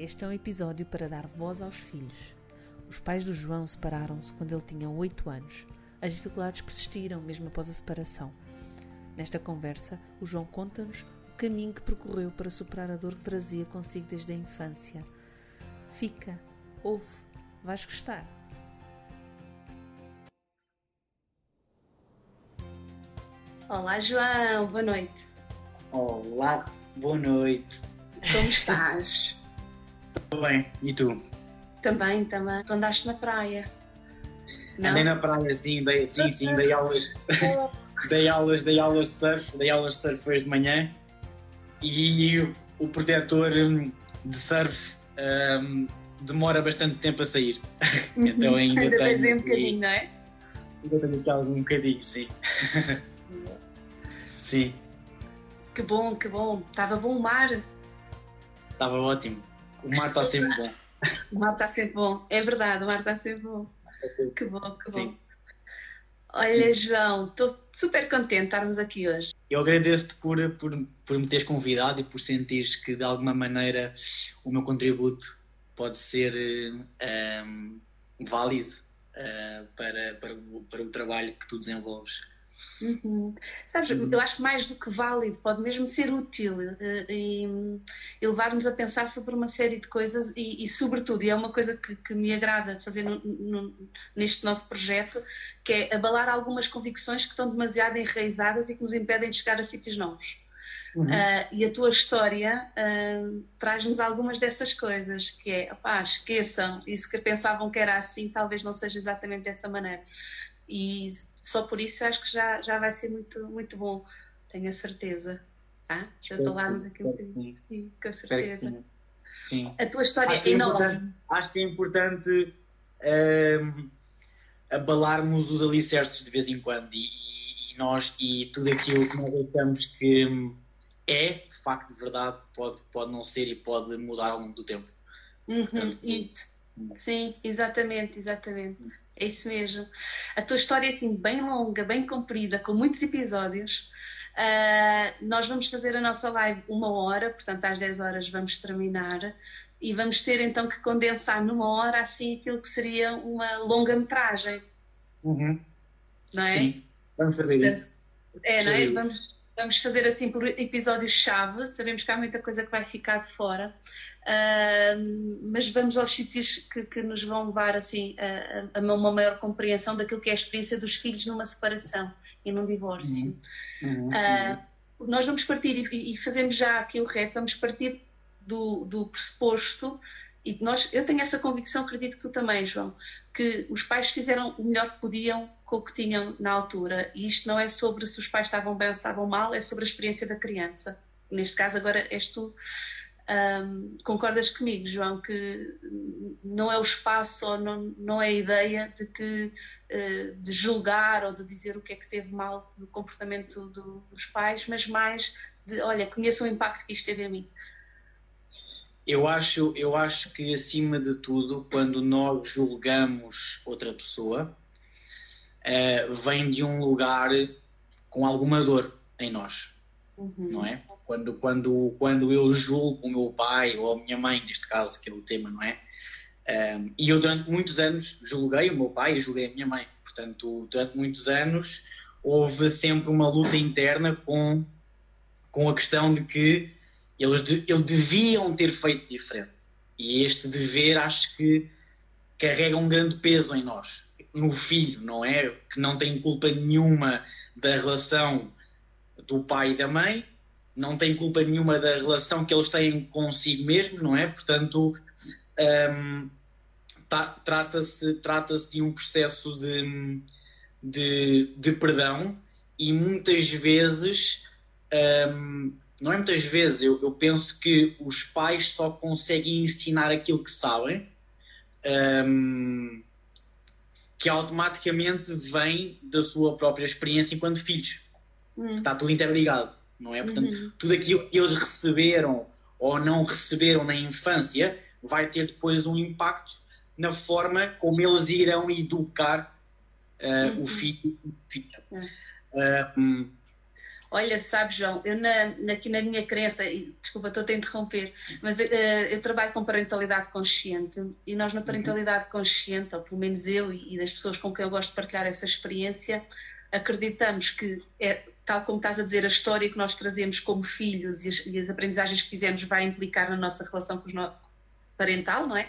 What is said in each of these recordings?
Este é um episódio para dar voz aos filhos. Os pais do João separaram-se quando ele tinha 8 anos. As dificuldades persistiram mesmo após a separação. Nesta conversa, o João conta-nos o caminho que percorreu para superar a dor que trazia consigo desde a infância. Fica, ouve, vais gostar. Olá, João, boa noite. Olá, boa noite. Como estás? Tudo bem, e tu? Também, também. Tu andaste na praia. Não? Andei na praia, sim, dei, sim, sim, dei aulas, dei aulas, dei aulas de surf, dei aulas de surf hoje de manhã e o protetor hum, de surf hum, demora bastante tempo a sair. então ainda, Ainda tenho um bocadinho, não é? Ainda tenho aqui algum bocadinho, sim. sim, Que bom, que bom. Estava bom o mar. estava ótimo. O mar está sempre bom. O mar está sempre bom. É verdade, o mar está sempre bom. Que bom, que bom. Sim. Olha, João, estou super contente de estarmos aqui hoje. Eu agradeço-te por, por, por me teres convidado e por sentires que de alguma maneira o meu contributo pode ser eh, um, válido eh, para, para, para o trabalho que tu desenvolves. Uhum. Sabes, Uhum. eu acho que mais do que válido, pode mesmo ser útil eh, e, e levar-nos a pensar sobre uma série de coisas e, e, sobretudo, e é uma coisa que, que me agrada fazer no- no- neste nosso projeto, que é abalar algumas convicções que estão demasiado enraizadas e que nos impedem de chegar a sítios novos. Ah, e a tua história ah, traz-nos algumas dessas coisas, que é, opá, esqueçam, isso que pensavam que era assim, talvez não seja exatamente dessa maneira. E só por isso acho que já, já vai ser muito, muito bom, tenho a certeza. Tá? Já falámos aqui um bocadinho, sim, com certeza. sim. Sim. A tua história Acho é enorme. acho que é importante ehm, abalarmos os alicerces de vez em quando e, e- nós e tudo aquilo que nós achamos que é de facto de verdade pode, pode não ser e pode mudar ao longo do tempo. Uhum, Portanto, sim, exatamente, exatamente. É isso mesmo. A tua história é assim bem longa, bem comprida, com muitos episódios. Ah, nós vamos fazer a nossa live uma hora, portanto às 10 horas vamos terminar e vamos ter então que condensar numa hora assim aquilo que seria uma longa-metragem, não é? Sim, vamos fazer isso. É, não é? Vamos, vamos fazer assim por episódios-chave. Sabemos que há muita coisa que vai ficar de fora, Ahm, mas vamos aos sítios que, que nos vão levar assim, a, a uma maior compreensão daquilo que é a experiência dos filhos numa separação e num divórcio. Uhum, Ah, nós vamos partir e, e fazemos já aqui o reto, vamos partir do, do pressuposto, e nós, eu tenho essa convicção, acredito que tu também, João, que os pais fizeram o melhor que podiam com o que tinham na altura. E isto não é sobre se os pais estavam bem ou se estavam mal, é sobre a experiência da criança. Neste caso, agora és tu. Ahm, concordas comigo, João, que não é o espaço ou não, não é a ideia de que eh, de julgar ou de dizer o que é que teve mal no comportamento do- dos pais, mas mais de, olha, conheça o impacto que isto teve em mim. Eu acho, eu acho que acima de tudo, quando nós julgamos outra pessoa, eh, vem de um lugar com alguma dor em nós, não é? Quando, quando, quando eu julgo o meu pai ou a minha mãe, neste caso, que é o tema, não é? Um, e eu durante muitos anos julguei o meu pai e julguei a minha mãe. Portanto, durante muitos anos houve sempre uma luta interna com, com a questão de que eles, de, eles deviam ter feito diferente. E este dever acho que carrega um grande peso em nós, no filho, não é? Que não tem culpa nenhuma da relação do pai e da mãe, não tem culpa nenhuma da relação que eles têm consigo mesmos, não é? Portanto, um, tá, trata-se trata de um processo de, de, de perdão e muitas vezes, um, não é muitas vezes, eu, eu penso que os pais só conseguem ensinar aquilo que sabem um, que automaticamente vem da sua própria experiência enquanto filhos. Hum. Está tudo interligado, não é? Portanto, uhum. tudo aquilo que eles receberam ou não receberam na infância vai ter depois um impacto na forma como eles irão educar uh, uhum. o filho. Uh, Olha, sabe, João, eu na, aqui na minha crença, e, desculpa, estou a interromper, mas uh, eu trabalho com parentalidade consciente e nós na parentalidade consciente, ou pelo menos eu e, e das pessoas com quem eu gosto de partilhar essa experiência, acreditamos que, é, tal como estás a dizer, a história que nós trazemos como filhos e as, e as aprendizagens que fizemos vai implicar na nossa relação com os no... parental, não é?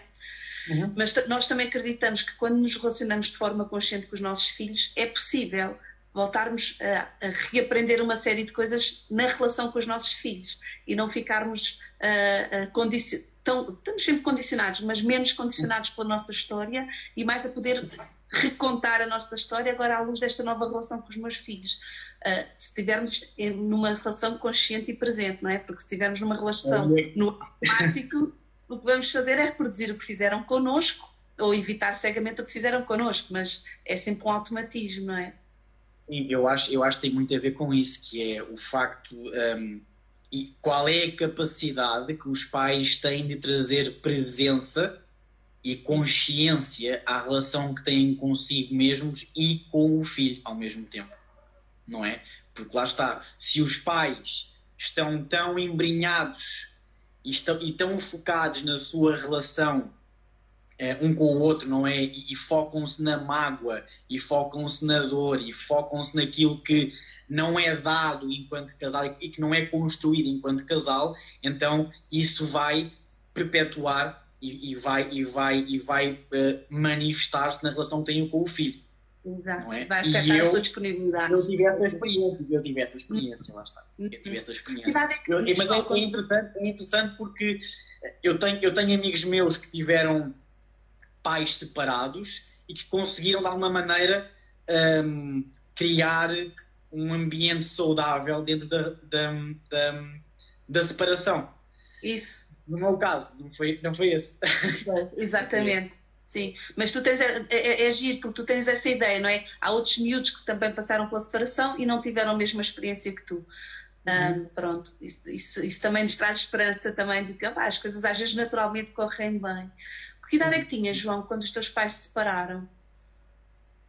Uhum. Mas nós também acreditamos que quando nos relacionamos de forma consciente com os nossos filhos, é possível voltarmos a, a, reaprender uma série de coisas na relação com os nossos filhos e não ficarmos uh, condicion... Tão, estamos sempre condicionados, mas menos condicionados pela nossa história e mais a poder recontar a nossa história agora à luz desta nova relação com os meus filhos. Uh, se estivermos numa relação consciente e presente, não é? Porque se estivermos numa relação no automático, o que vamos fazer é reproduzir o que fizeram connosco ou evitar cegamente o que fizeram connosco, mas é sempre um automatismo, não é? Eu acho, eu acho que tem muito a ver com isso, que é o facto um, e qual é a capacidade que os pais têm de trazer presença e consciência à relação que têm consigo mesmos e com o filho ao mesmo tempo, não é? Porque lá está, se os pais estão tão embrinhados e, estão, e tão focados na sua relação um com o outro, não é? E, e focam-se na mágoa, e focam-se na dor, e focam-se naquilo que não é dado enquanto casal e que não é construído enquanto casal, então isso vai perpetuar e, e vai, e vai, e vai uh, manifestar-se na relação que tenho com o filho. Exato, é? vai afetar eu, a sua disponibilidade. Eu tive essa experiência, eu tive essa experiência, lá está. Eu tive essa experiência. É eu, mas é, é, interessante, é interessante porque eu tenho, eu tenho amigos meus que tiveram pais separados e que conseguiram de alguma maneira um, criar um ambiente saudável dentro da, da, da, da, separação. Isso. No meu caso, não foi, não foi esse. Exatamente. Sim, mas tu tens, é, é, é giro, porque tu tens essa ideia, não é? Há outros miúdos que também passaram pela separação e não tiveram a mesma experiência que tu. Uhum. Um, pronto, isso, isso, isso, também nos traz esperança também de que ah, as coisas às vezes naturalmente correm bem. Que idade é que tinhas, João, quando os teus pais se separaram?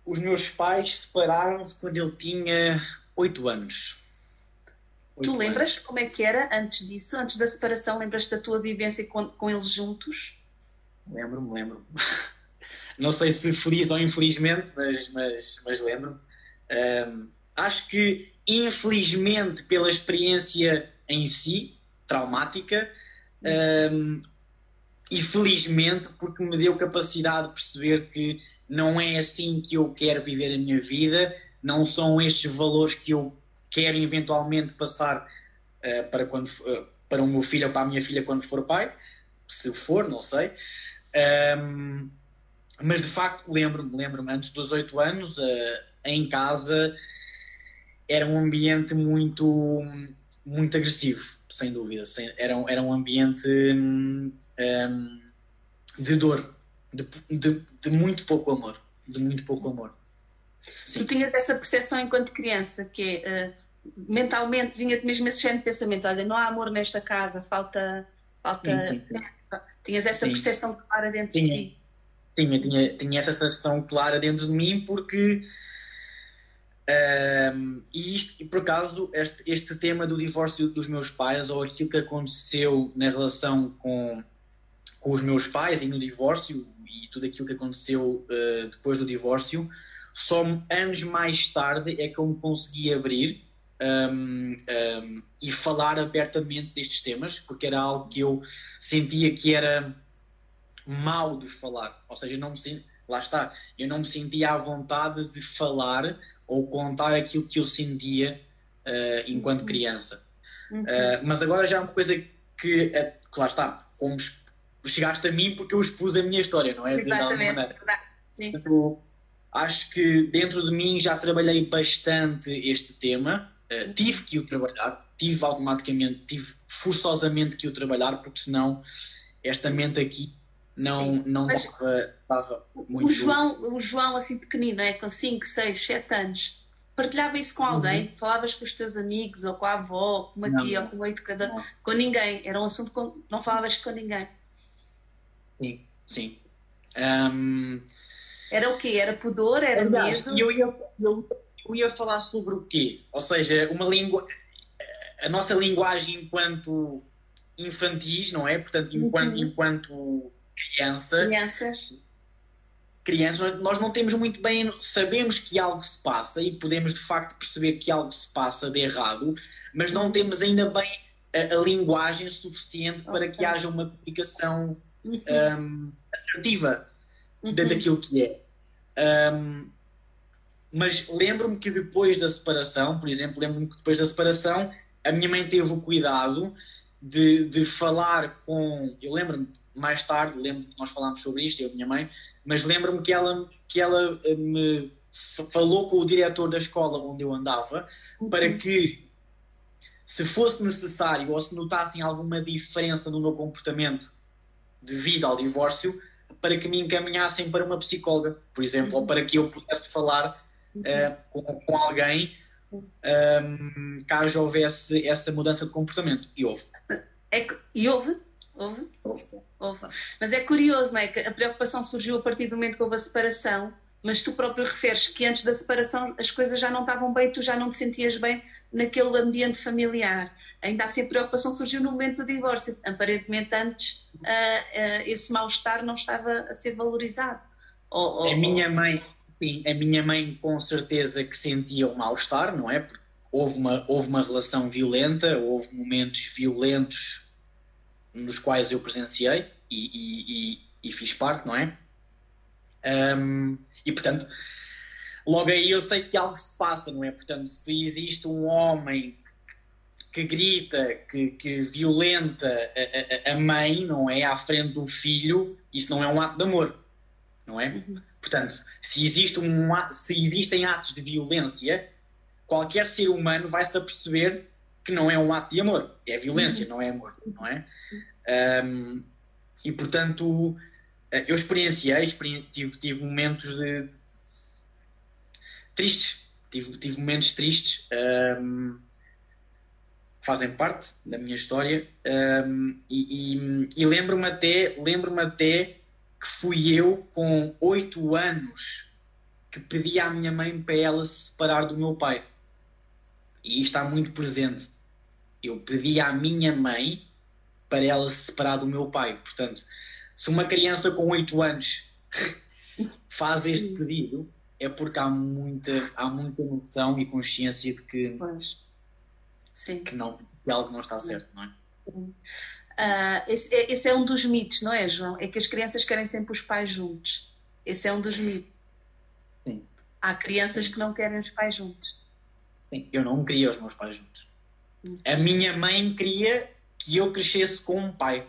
Os meus pais separaram-se quando eu tinha 8 anos. 8 tu lembras anos. como é que era antes disso, antes da separação? Lembras da tua vivência com, com eles juntos? Lembro-me, lembro. Não sei se feliz ou infelizmente, mas, mas, mas lembro-me. Um, acho que, infelizmente, pela experiência em si, traumática, um, e felizmente porque me deu capacidade de perceber que não é assim que eu quero viver a minha vida, não são estes valores que eu quero eventualmente passar uh, para, quando, uh, para o meu filho ou para a minha filha quando for pai, se for, não sei. Um, mas de facto lembro-me, lembro-me, antes dos oito anos, uh, em casa era um ambiente muito, muito agressivo, sem dúvida. Sem, era, era um ambiente hum, um, ehm, de dor, de, de, de, muito pouco amor, de muito pouco amor. Sim. Tu tinhas essa percepção enquanto criança que uh, mentalmente vinha-te mesmo esse género de pensamento, olha, não há amor nesta casa, falta, falta. Sim, sim. Tinhas essa sim. percepção clara dentro tinha. de ti. Sim, eu tinha, tinha essa sensação clara dentro de mim porque um, e, isto, por acaso, este, este tema do divórcio dos meus pais, ou aquilo que aconteceu na relação com, com os meus pais e no divórcio, e tudo aquilo que aconteceu uh, depois do divórcio, só anos mais tarde é que eu me consegui abrir um, um, e falar abertamente destes temas, porque era algo que eu sentia que era mal de falar. Ou seja, não me, lá está, eu não me sentia à vontade de falar ou contar aquilo que eu sentia uh, enquanto uhum. criança. Uhum. Uh, mas agora já é uma coisa que, uh, que lá está, como chegaste a mim porque eu expus a minha história, não é? Exatamente. Sim. acho que dentro de mim já trabalhei bastante este tema, uh, tive que o trabalhar, tive automaticamente, tive forçosamente que o trabalhar, porque senão esta mente aqui não, não Mas dava, dava muito. O João, o João, assim pequenino, é, com 5, 6, 7 anos, partilhava isso com alguém? Falavas com os teus amigos, ou com a avó, com uma Não. tia, ou com o educador? Não. Com ninguém. Era um assunto com... não falavas com ninguém. Sim, sim. Ahm, Era o quê? Era pudor? Era aliás, medo? eu ia, eu, eu ia falar sobre o quê? Ou seja, uma língua. A nossa linguagem enquanto infantis, não é? Portanto, enquanto, Uhum. enquanto criança, Crianças? crianças, nós não temos muito bem, sabemos que algo se passa e podemos de facto perceber que algo se passa de errado, mas não Uhum. temos ainda bem a, a linguagem suficiente para que Ok. haja uma comunicação Uhum. hum, assertiva Uhum. daquilo que é. Hum, mas lembro-me que depois da separação, por exemplo, lembro-me que depois da separação a minha mãe teve o cuidado de, de falar com. Eu lembro-me mais tarde, lembro que nós falámos sobre isto, eu e a minha mãe, mas lembro-me que ela, que ela eh, me falou com o diretor da escola onde eu andava para que, se fosse necessário ou se notassem alguma diferença no meu comportamento devido ao divórcio, para que me encaminhassem para uma psicóloga, por exemplo, ou para que eu pudesse falar eh, com, com alguém ehm, caso houvesse essa mudança de comportamento. E houve. É E houve? Houve? houve. Houve. Mas é curioso, não é? Que a preocupação surgiu a partir do momento que houve a separação, mas tu próprio referes que antes da separação as coisas já não estavam bem, tu já não te sentias bem naquele ambiente familiar. Ainda assim, a preocupação surgiu no momento do divórcio. Aparentemente, antes, ah, ah, esse mal-estar não estava a ser valorizado. Ou- ou- A minha mãe, sim, a minha mãe com certeza que sentia o mal-estar, não é? Porque houve uma, houve uma relação violenta, houve momentos violentos nos quais eu presenciei e, e- e- e fiz parte, não é? Ahm, e portanto, logo aí eu sei que algo se passa, não é? Portanto, se existe um homem que grita, que, que violenta a, a- a mãe, não é? À frente do filho, isso não é um ato de amor, não é? Uhum. Portanto, se, existe um, se existem atos de violência, qualquer ser humano vai se aperceber que não é um ato de amor, é violência, não é amor, não é? Ahm, e portanto, eh, eu experienciei, experien- tive, tive momentos de, de- tristes, tive, tive momentos tristes, ahm, fazem parte da minha história, ahm, e, e- e lembro-me até, lembro-me até que fui eu com oito anos que pedi à minha mãe para ela se separar do meu pai. E isto está muito presente. Eu pedi à minha mãe para ela se separar do meu pai. Portanto, se uma criança com oito anos faz este pedido, é porque há muita, há muita noção e consciência de que, Pois. Sim. que, não, que algo não está certo, não é? Ah, esse, é- esse é um dos mitos, não é, João? É que as crianças querem sempre os pais juntos. Esse é um dos mitos. Sim. Há crianças que não querem os pais juntos. Sim, eu não queria os meus pais juntos. A minha mãe queria que eu crescesse com um pai.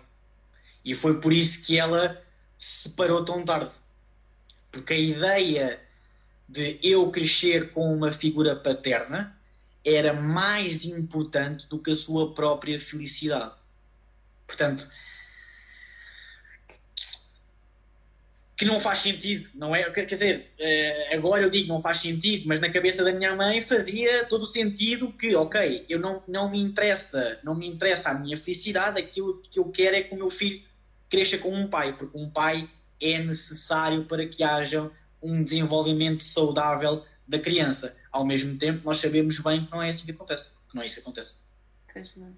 E foi por isso que ela se separou tão tarde. Porque a ideia de eu crescer com uma figura paterna era mais importante do que a sua própria felicidade. Portanto, que não faz sentido, não é? Quer dizer, eh, agora eu digo não faz sentido, mas na cabeça da minha mãe fazia todo o sentido que, ok, eu não, não me interessa, não me interessa a minha felicidade, aquilo que eu quero é que o meu filho cresça com um pai, porque um pai é necessário para que haja um desenvolvimento saudável da criança. Ao mesmo tempo, nós sabemos bem que não é assim que acontece, que não é isso que acontece. Pois não.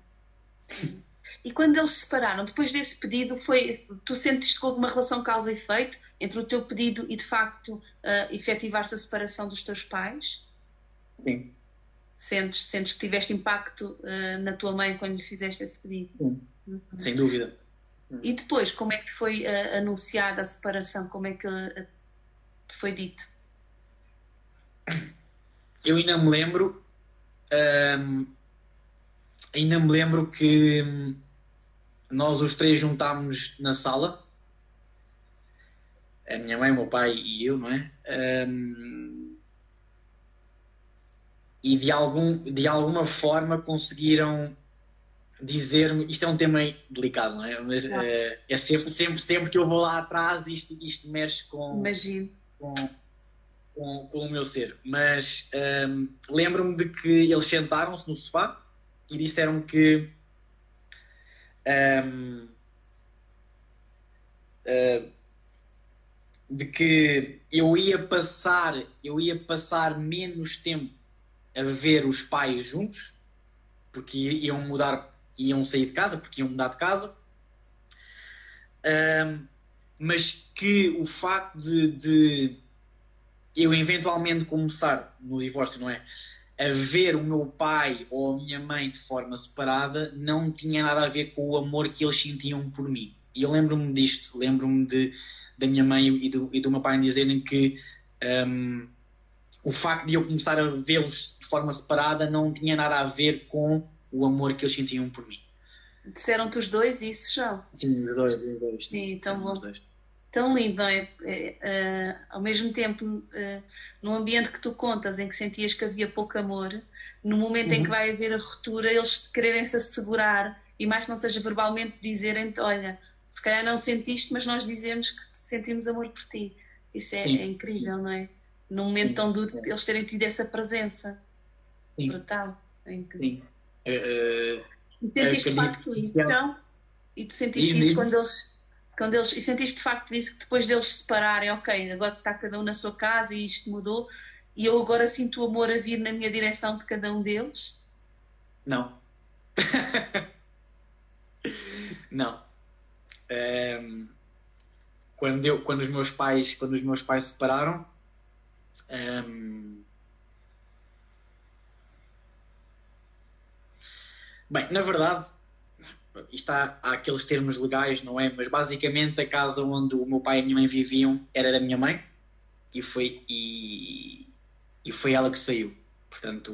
E quando eles se separaram, depois desse pedido, foi, tu sentiste que houve uma relação causa e efeito entre o teu pedido e de facto uh, efetivar-se a separação dos teus pais? Sim. Sentes, sentes que tiveste impacto uh, na tua mãe quando lhe fizeste esse pedido? Sim. Uhum. Sem dúvida. E depois, como é que foi uh, anunciada a separação? Como é que uh, te foi dito? Eu ainda me lembro. hum, ainda me lembro que hum, nós os três juntámos na sala. A minha mãe, o meu pai e eu, não é? Hum, e de, algum, de alguma forma conseguiram dizer-me, isto é um tema delicado, não é? Mas é, é sempre, sempre, sempre que eu vou lá atrás, isto, isto mexe com, com, com, com, o meu ser. Mas um, lembro-me de que eles sentaram-se no sofá e disseram que um, uh, de que eu ia passar, eu ia passar menos tempo a ver os pais juntos, porque iam mudar, iam sair de casa, porque iam mudar de casa. Um, mas que o facto de, de, eu eventualmente começar no divórcio, não é? A ver o meu pai ou a minha mãe de forma separada não tinha nada a ver com o amor que eles sentiam por mim. E eu lembro-me disto, lembro-me de da minha mãe e do, e do meu pai dizerem que um, o facto de eu começar a vê-los de forma separada não tinha nada a ver com o amor que eles sentiam por mim. Disseram-te os dois isso, João? Sim, os dois, os dois. Sim, tão bom. Tão lindo, não é? é, é ao mesmo tempo, é, no ambiente que tu contas, em que sentias que havia pouco amor, no momento uhum. em que vai haver a ruptura, eles quererem se assegurar e mais não seja verbalmente dizerem-te: olha, se calhar não sentiste, mas nós dizemos que sentimos amor por ti. Isso é, é incrível, não é? Num momento Sim. tão duro, eles terem tido essa presença Sim. brutal. É incrível. Sim. Uh, e sentiste de facto isso? E tu sentiste isso quando eles, quando eles. E sentiste de facto isso que depois deles se separarem, ok, agora está cada um na sua casa e isto mudou, e eu agora sinto o amor a vir na minha direção de cada um deles? Não. não. Um, quando, eu, quando os meus pais quando os meus pais se separaram um, bem na verdade isto há, aqueles termos legais não é mas basicamente a casa onde o meu pai e a minha mãe viviam era da minha mãe e foi e, e foi ela que saiu portanto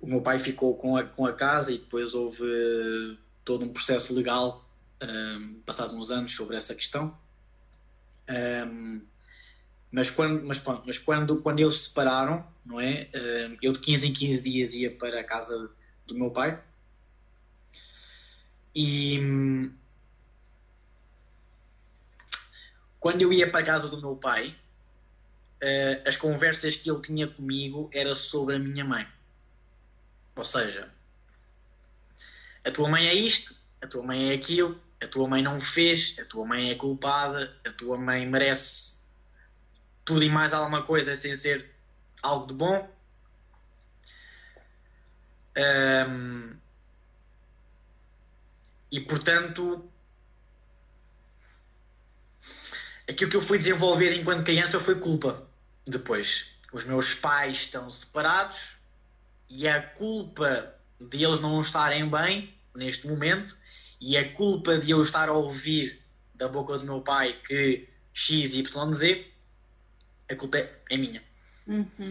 o, meu pai ficou com a, com a casa e depois houve todo um processo legal um, passados uns anos sobre essa questão. Um, mas quando, mas, mas quando, quando eles se separaram, não é? Um, eu de 15 em 15 dias ia para a casa do meu pai e quando eu ia para a casa do meu pai, uh, as conversas que ele tinha comigo era sobre a minha mãe. Ou seja, a tua mãe é isto, a tua mãe é aquilo, a tua mãe não fez, a tua mãe é culpada, a tua mãe merece tudo e mais alguma coisa sem ser algo de bom. Um, e portanto, aquilo que eu fui desenvolver enquanto criança foi culpa. Depois, os meus pais estão separados e a culpa de eles não estarem bem neste momento e a culpa de eu estar a ouvir da boca do meu pai que X, Y, Z, a culpa é, minha. Uhum.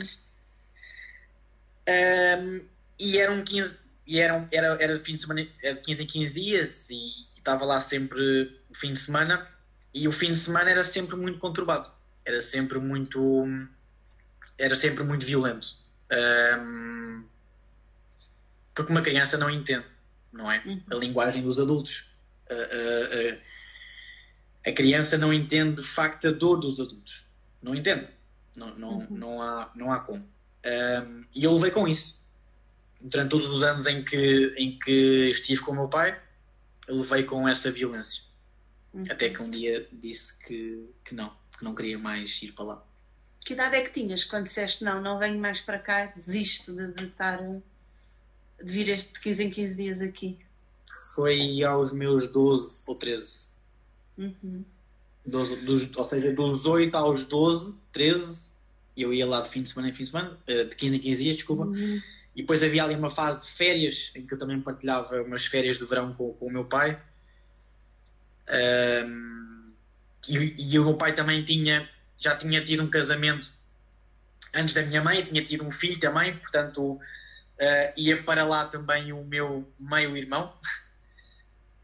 Um, e eram 15, e era, era de fim de semana, era de 15 em 15 dias e, estava lá sempre o fim de semana e o fim de semana era sempre muito conturbado, era sempre muito era sempre muito violento. Um, porque uma criança não entende não é? Uhum. A linguagem dos adultos. A, a, a, a, criança não entende de facto a dor dos adultos. Não entende. Não, não, uhum. não, há, não há como. Um, e eu levei com isso. Durante todos os anos em que, em que estive com o meu pai, levei com essa violência. Uhum. Até que um dia disse que, que não, que não queria mais ir para lá. Que idade é que tinhas quando disseste não, não venho mais para cá, desisto de, de estar de vir este 15 em 15 dias aqui? Foi aos meus 12 ou 13. Uhum. 12, dos, ou seja, dos 8 aos 12, 13, eu ia lá de fim de semana em fim de semana, eh, de 15 em 15 dias, desculpa. Uhum. E depois havia ali uma fase de férias, em que eu também partilhava umas férias de verão com, com o meu pai. Um, e, e, o meu pai também tinha, já tinha tido um casamento antes da minha mãe, tinha tido um filho também, portanto Uh, ia para lá também o meu meio-irmão,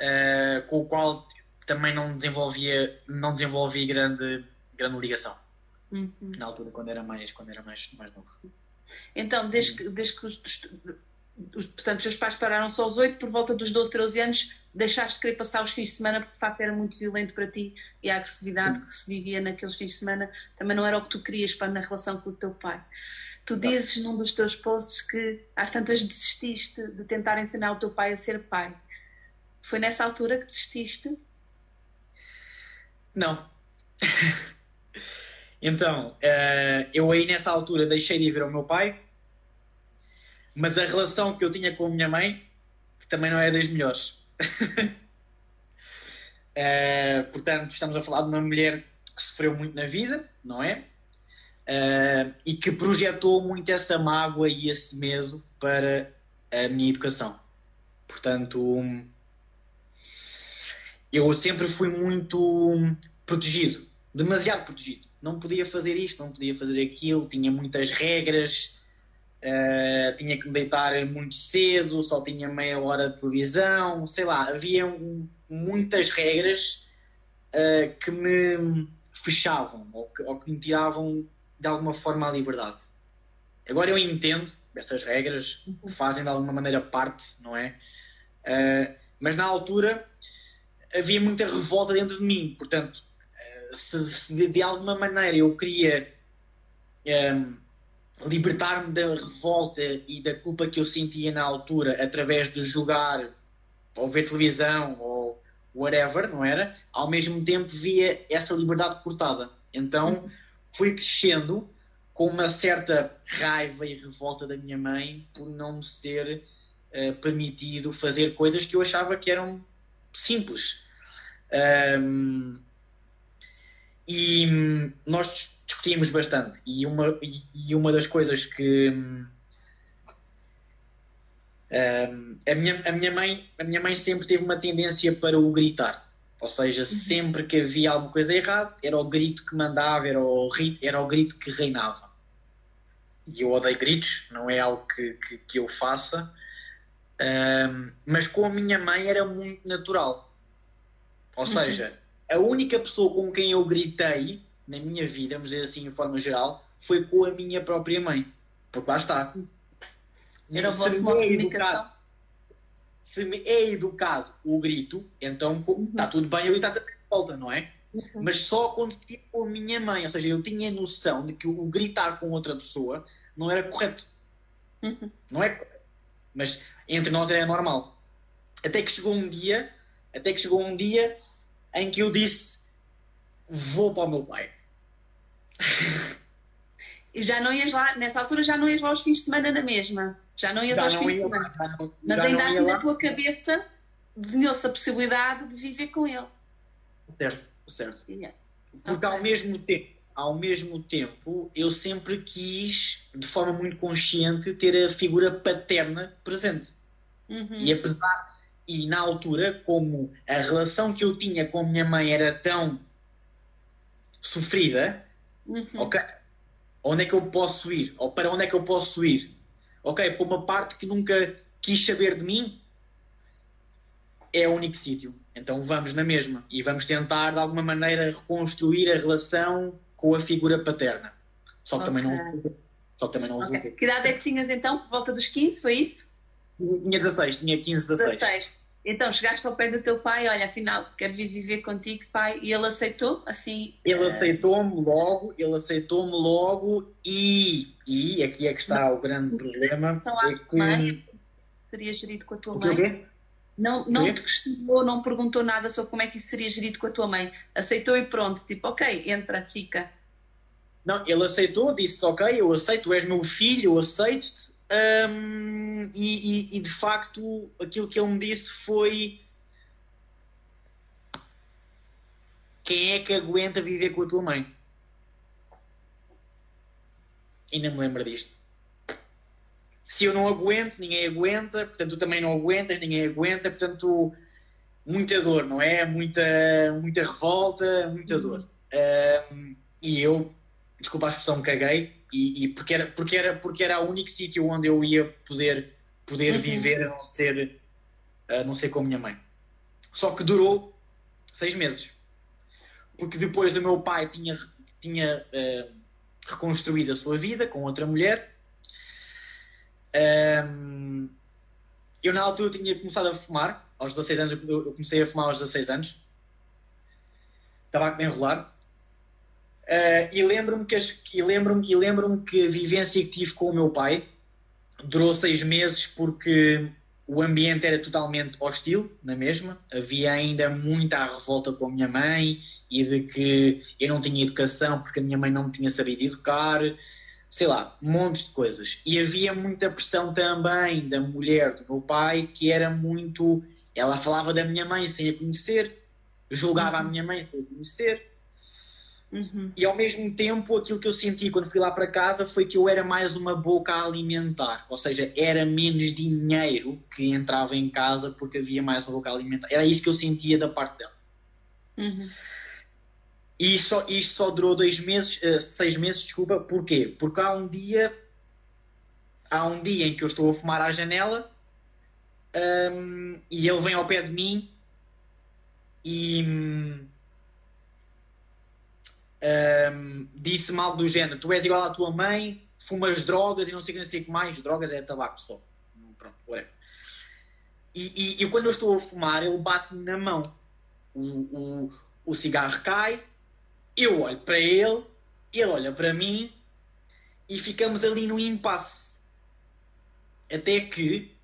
uh, com o qual também não desenvolvia, não desenvolvi grande, grande ligação. Uhum. Na altura, quando era mais, quando era mais, mais novo. Então, desde que, desde que portanto, os teus pais pararam só aos 8, por volta dos 12, 13 anos, deixaste de querer passar os fins de semana porque de facto era muito violento para ti e a agressividade que se vivia naqueles fins de semana também não era o que tu querias para na relação com o teu pai. Tu dizes num dos teus posts que às tantas desististe de tentar ensinar o teu pai a ser pai. Foi nessa altura que desististe? Não. então, uh, eu aí nessa altura deixei de ir ver o meu pai, mas a relação que eu tinha com a minha mãe também não é das melhores. uh, portanto, estamos a falar de uma mulher que sofreu muito na vida, não é? Uh, e que projetou muito essa mágoa e esse medo para a minha educação. Portanto, eu sempre fui muito protegido, demasiado protegido. Não podia fazer isto, não podia fazer aquilo, tinha muitas regras, uh, tinha que me deitar muito cedo, só tinha meia hora de televisão, sei lá, havia um, muitas regras uh, que me fechavam ou que, ou que me tiravam de alguma forma a liberdade. Agora eu entendo essas regras, uhum. fazem de alguma maneira parte, não é? Uh, mas na altura havia muita revolta dentro de mim, portanto, se, se, de alguma maneira eu queria um, libertar-me da revolta e da culpa que eu sentia na altura através de jogar ou ver televisão ou whatever, não era? Ao mesmo tempo via essa liberdade cortada. Então. Uhum fui crescendo com uma certa raiva e revolta da minha mãe por não me ser uh, permitido fazer coisas que eu achava que eram simples. Um, e nós discutimos bastante. E uma, e uma das coisas que. Um, a, minha, a, minha mãe, a minha mãe sempre teve uma tendência para o gritar. Ou seja, uhum. sempre que havia alguma coisa errada, era o grito que mandava, era o, era o grito que reinava. E eu odeio gritos, não é algo que, que, que eu faça, um, mas com a minha mãe era muito natural. Ou uhum. seja, a única pessoa com quem eu gritei na minha vida, vamos dizer assim, de forma geral, foi com a minha própria mãe. Porque lá está. Era o vosso modo de comunicação se me é educado o grito, então está uhum. tudo bem eu gritar também de volta, não é? Uhum. Mas só acontecia com a minha mãe, ou seja, eu tinha noção de que o gritar com outra pessoa não era correto. Uhum. Não é correto. Mas entre nós era normal. Até que chegou um dia, até que chegou um dia em que eu disse vou para o meu pai. E já não ias lá, nessa altura já não ias lá aos fins de semana na mesma. Já não ias já aos fins de semana. Não, Mas ainda assim na tua cabeça desenhou-se a possibilidade de viver com ele. Certo, certo. Yeah. Porque okay. ao mesmo tempo, ao mesmo tempo, eu sempre quis, de forma muito consciente, ter a figura paterna presente. Uhum. E apesar, e na altura, como a relação que eu tinha com a minha mãe era tão sofrida, uhum. ok, onde é que eu posso ir? Ou para onde é que eu posso ir? Ok, para uma parte que nunca quis saber de mim, é o único sítio. Então vamos na mesma e vamos tentar de alguma maneira reconstruir a relação com a figura paterna. Só que okay. também não. Só que também não okay. Que idade é que tinhas então? Por volta dos 15, foi isso? Tinha 16, tinha 15, 16. 16. Então chegaste ao pé do teu pai, olha, afinal quero vir viver contigo, pai, e ele aceitou assim? Ele uh... aceitou-me logo, ele aceitou-me logo e, e aqui é que está não. o grande problema. São é que... mãe, seria gerido com a tua mãe? Não, não te questionou, não perguntou nada sobre como é que isso seria gerido com a tua mãe. Aceitou e pronto, tipo, ok, entra, fica. Não, ele aceitou, disse, ok, eu aceito, és meu filho, eu aceito-te, um, e, e, e, de facto, aquilo que ele me disse foi: Quem é que aguenta viver com a tua mãe? Ainda me lembro disto. Se eu não aguento, ninguém aguenta, portanto, tu também não aguentas, ninguém aguenta, portanto, muita dor, não é? Muita, muita revolta, muita dor. Um, e eu, desculpa a expressão, caguei e, e, porque, era, porque, era, porque era o único sítio onde eu ia poder, poder uhum. viver a não, ser, a não ser com a minha mãe. Só que durou seis meses. Porque depois o meu pai tinha, tinha uh, reconstruído a sua vida com outra mulher. Um, eu na altura tinha começado a fumar, aos 16 anos, eu comecei a fumar aos 16 anos, tabaco de enrolar, Uh, e lembro-me que, as- e lembro-me, e lembro-me que a vivência que tive com o meu pai durou seis meses porque o ambiente era totalmente hostil, na mesma. Havia ainda muita revolta com a minha mãe e de que eu não tinha educação porque a minha mãe não me tinha sabido educar, sei lá, montes de coisas. E havia muita pressão também da mulher do meu pai que era muito. Ela falava da minha mãe sem a conhecer, julgava a minha mãe sem a conhecer. Uhum. E ao mesmo tempo, aquilo que eu senti quando fui lá para casa foi que eu era mais uma boca a alimentar. Ou seja, era menos dinheiro que entrava em casa porque havia mais uma boca a alimentar. Era isso que eu sentia da parte dela. Uhum. E isto só, isto só durou dois meses, eh, seis meses, desculpa. Porquê? Porque há um dia, há um dia em que eu estou a fumar à janela hum, e ele vem ao pé de mim e hum, hum, disse-me algo do género: Tu és igual à tua mãe, fumas drogas e não sei o que, não sei o que mais. Drogas é tabaco só. Pronto, whatever. E, e, e quando eu estou a fumar, ele bate-me na mão. O, o, o cigarro cai, eu olho para ele, ele olha para mim e ficamos ali no impasse. Até que.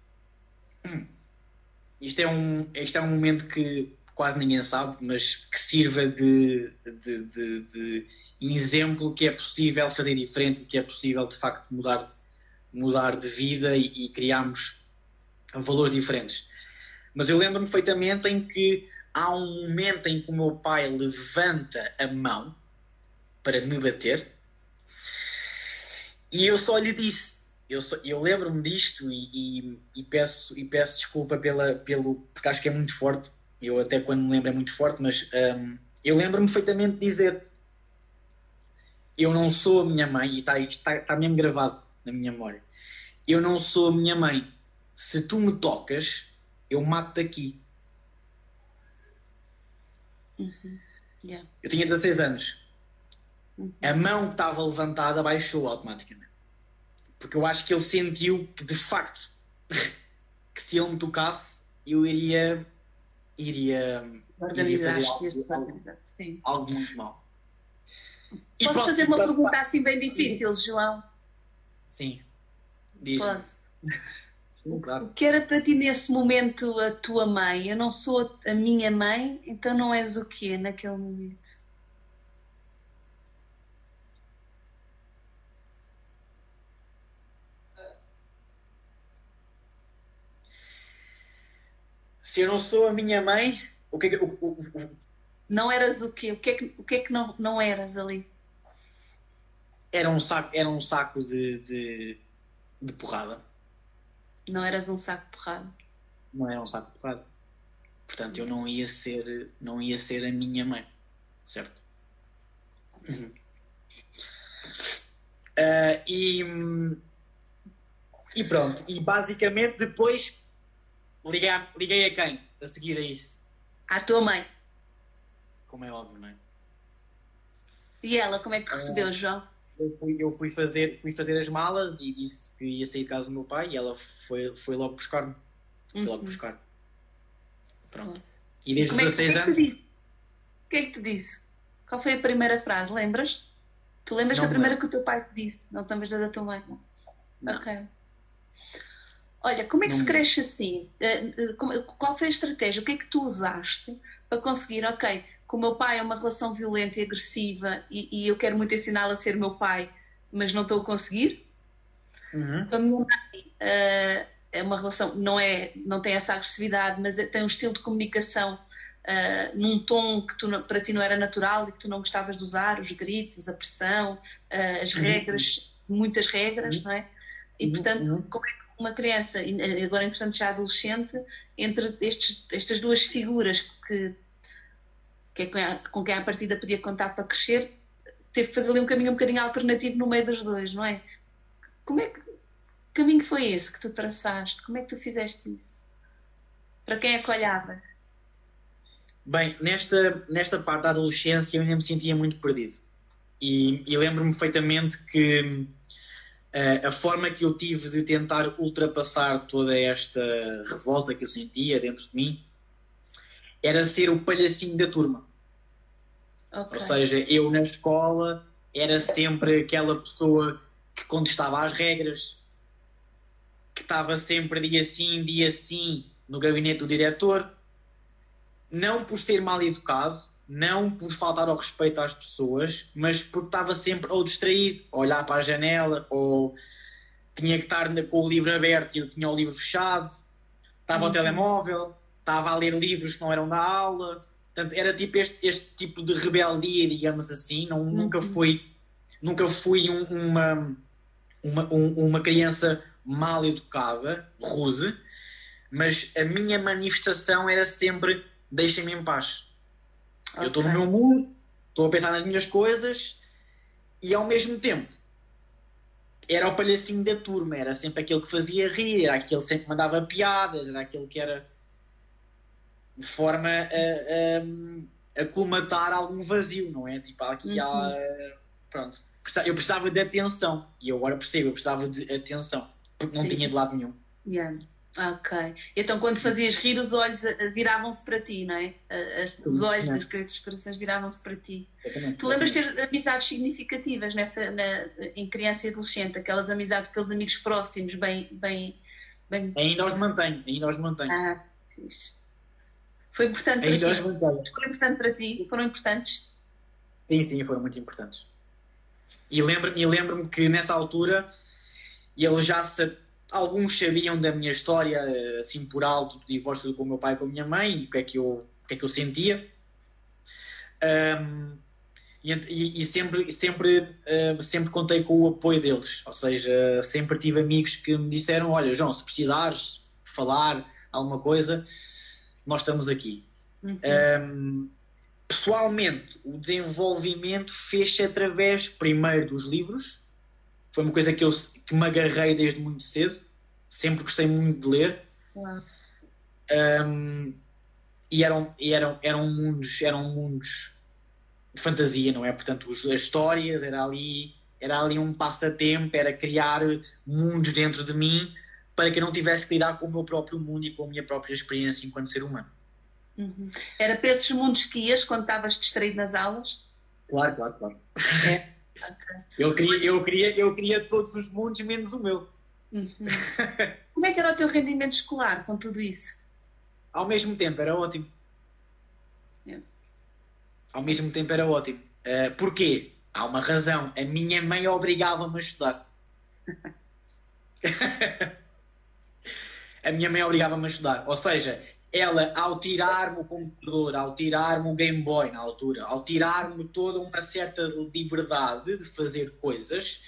Isto é um, isto é um momento que quase ninguém sabe, mas que sirva de, de, de, de exemplo que é possível fazer diferente e que é possível de facto mudar, mudar de vida e, e criarmos valores diferentes. Mas eu lembro-me perfeitamente em que há um momento em que o meu pai levanta a mão para me bater e eu só lhe disse eu, eu lembro-me disto e, e- e peço, e peço desculpa pela, pelo porque acho que é muito forte eu até quando me lembro é muito forte mas hum, eu lembro-me perfeitamente de dizer eu não sou a minha mãe e está, isto está, está mesmo gravado na minha memória eu não sou a minha mãe se tu me tocas eu mato-te aqui Yeah. Eu tinha 16 anos. Uhum. A mão que estava levantada baixou automaticamente. Porque eu acho que ele sentiu que, de facto, que se ele me tocasse, eu iria. Iria. Algo- este algo- sim. algo muito mal. E Posso pronto, fazer uma para- pergunta assim bem difícil, João? Sim. Diz. Posso? Sim, claro. O que era para ti nesse momento a tua mãe? Eu não sou a minha mãe, então não és o quê naquele momento? Se eu não sou a minha mãe, o que é que. o- o- o- Não eras o quê? O que é que, o que, é que não, não eras ali? era um saco, era um saco de, de, de porrada. Não eras um saco de porrada. não era um saco de porrada. Portanto, eu não ia ser, não ia ser a minha mãe, certo? Uhum. Ah, e, e pronto, e basicamente depois liguei a, liguei a quem? A seguir a isso, À tua mãe. como é óbvio, não é? E ela, como é que te recebeu, João? Eu fui, eu fui fazer, fui fazer as malas e disse que ia sair de casa do meu pai e ela foi, foi logo buscar-me. Foi logo Uhum. buscar. Pronto. E desde os Como é, que- o que 16 é que te anos. O que é que te disse? Qual foi a primeira frase? Lembras? Tu lembras da me primeira que o teu pai te disse? Não te lembras da da tua mãe? Não. Ok. Olha, como é que Não se cresce assim? Eh, eh, Qual foi a estratégia? O que é que tu usaste para conseguir, ok, com o meu pai é uma relação violenta e agressiva e, e eu quero muito ensiná-lo a ser meu pai, mas não estou a conseguir? Uhum. Com a minha mãe eh, é uma relação, não, é, não tem essa agressividade, mas é- tem um estilo de comunicação eh, num tom que tu, para ti não era natural e que tu não gostavas de usar, os gritos, a pressão, eh, as Uhum. regras, muitas regras, Uhum. não é? E Uhum, portanto, uhum. como é que uma criança, eh, agora entretanto já adolescente, entre estes, estas duas figuras que, que é com, a, quem à partida podia contar para crescer, teve que fazer ali um caminho um bocadinho alternativo no meio dos dois, não é? Como é que caminho foi esse que tu traçaste? Como é que tu fizeste isso? Para quem é que? Bem, nesta, nesta parte da adolescência eu ainda me sentia muito perdido. E, e lembro-me perfeitamente que a forma que eu tive de tentar ultrapassar toda esta revolta que eu sentia dentro de mim era ser o palhacinho da turma. Okay. Ou seja, eu na escola era sempre aquela pessoa que contestava às regras, que estava sempre dia sim, dia sim no gabinete do diretor, não por ser mal educado, não por faltar ao respeito às pessoas, mas porque estava sempre ou distraído, a olhar para a janela, ou tinha que estar com o livro aberto e eu tinha o livro fechado, estava uhum. ao telemóvel, estava a ler livros que não eram da aula. Portanto, era tipo este, este tipo de rebeldia, digamos assim. Não, uhum. Nunca fui, nunca fui um, uma, uma, um, uma criança mal educada, rude, mas a minha manifestação era sempre deixem-me em paz. Okay. Eu estou no meu mundo, estou a pensar nas minhas coisas e ao mesmo tempo era o palhacinho da turma, era sempre aquele que fazia rir, era aquele que sempre mandava piadas, era aquele que era de forma a, a, a colmatar algum vazio, não é? Tipo, aqui uhum. há. Pronto. Eu precisava de atenção e eu agora percebo, eu precisava de atenção porque não Sim. tinha de lado nenhum. Yeah. Ok. Então, quando fazias rir, os olhos viravam-se para ti, não é? As, os olhos, as cabeças, os corações viravam-se para ti. Exatamente. Tu lembras de ter amizades significativas nessa, na, em criança e adolescente? Aquelas amizades, aqueles amigos próximos, bem. bem, bem... Ainda os mantenho, ainda os mantenho. Ah, fixe. Foi importante ainda para ti? Mantenho. Foram importantes para ti? Foram importantes? Sim, sim, foram muito importantes. E lembro-me lembro que nessa altura ele já se alguns sabiam da minha história, assim por alto, do divórcio com o meu pai e com a minha mãe, e o que é que eu, o que é que eu sentia. Um, e, e, sempre, sempre, sempre contei com o apoio deles, ou seja, sempre tive amigos que me disseram: Olha, João, se precisares falar alguma coisa, nós estamos aqui. Uhum. Um, pessoalmente, o desenvolvimento fez-se através, primeiro, dos livros, foi uma coisa que eu que me agarrei desde muito cedo, sempre gostei muito de ler. Um, e eram, e eram, eram mundos, eram mundos de fantasia, não é? Portanto, as histórias era ali, era ali um passatempo, era criar mundos dentro de mim para que eu não tivesse que lidar com o meu próprio mundo e com a minha própria experiência enquanto ser humano. Uhum. Era para esses mundos que ias quando estavas distraído nas aulas? Claro, claro, claro. É. Eu, queria, eu, queria, eu queria todos os mundos menos o meu. Uhum. Como é que era o teu rendimento escolar com tudo isso? Ao mesmo tempo era ótimo. Yeah. Ao mesmo tempo era ótimo. Uh, porquê? Há uma razão. A minha mãe obrigava-me a estudar. a minha mãe obrigava-me a estudar. Ou seja, ela, ao tirar-me o computador, ao tirar-me o Game Boy na altura, ao tirar-me toda uma certa liberdade de fazer coisas,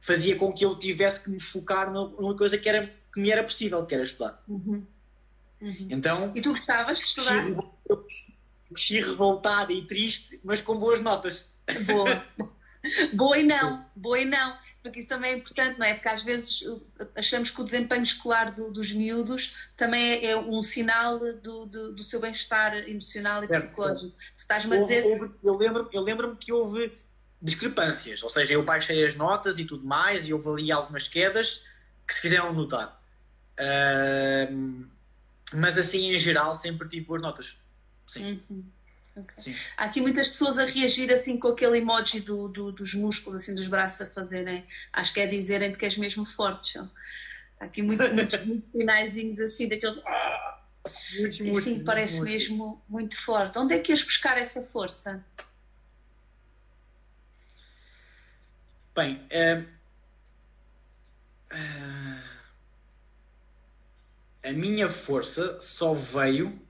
fazia com que eu tivesse que me focar numa coisa que, era, que me era possível, que era estudar. Uhum. Uhum. Então, e tu gostavas de estudar? Cresci revoltada e triste, mas com boas notas. Boa. Boa e não, boa e não porque isso também é importante, não é? Porque às vezes achamos que o desempenho escolar do, dos miúdos também é, é um sinal do, do, do seu bem-estar emocional e certo, psicológico. Certo. Tu estás-me a dizer. Houve, eu lembro-me eu lembro que houve discrepâncias, ou seja, eu baixei as notas e tudo mais, e houve ali algumas quedas que se fizeram notar. Uh, mas assim, em geral, sempre tive boas notas. Sim. Uhum. Okay. Há aqui muitas pessoas a reagir assim com aquele emoji do, do, dos músculos, assim, dos braços a fazerem. Acho que é dizerem que és mesmo forte. Há aqui muitos, muitos, muitos sinaizinhos assim, daquele. Muitos, sim, muitos, parece muitos. mesmo muito forte. Onde é que ias buscar essa força? Bem, uh, a minha força só veio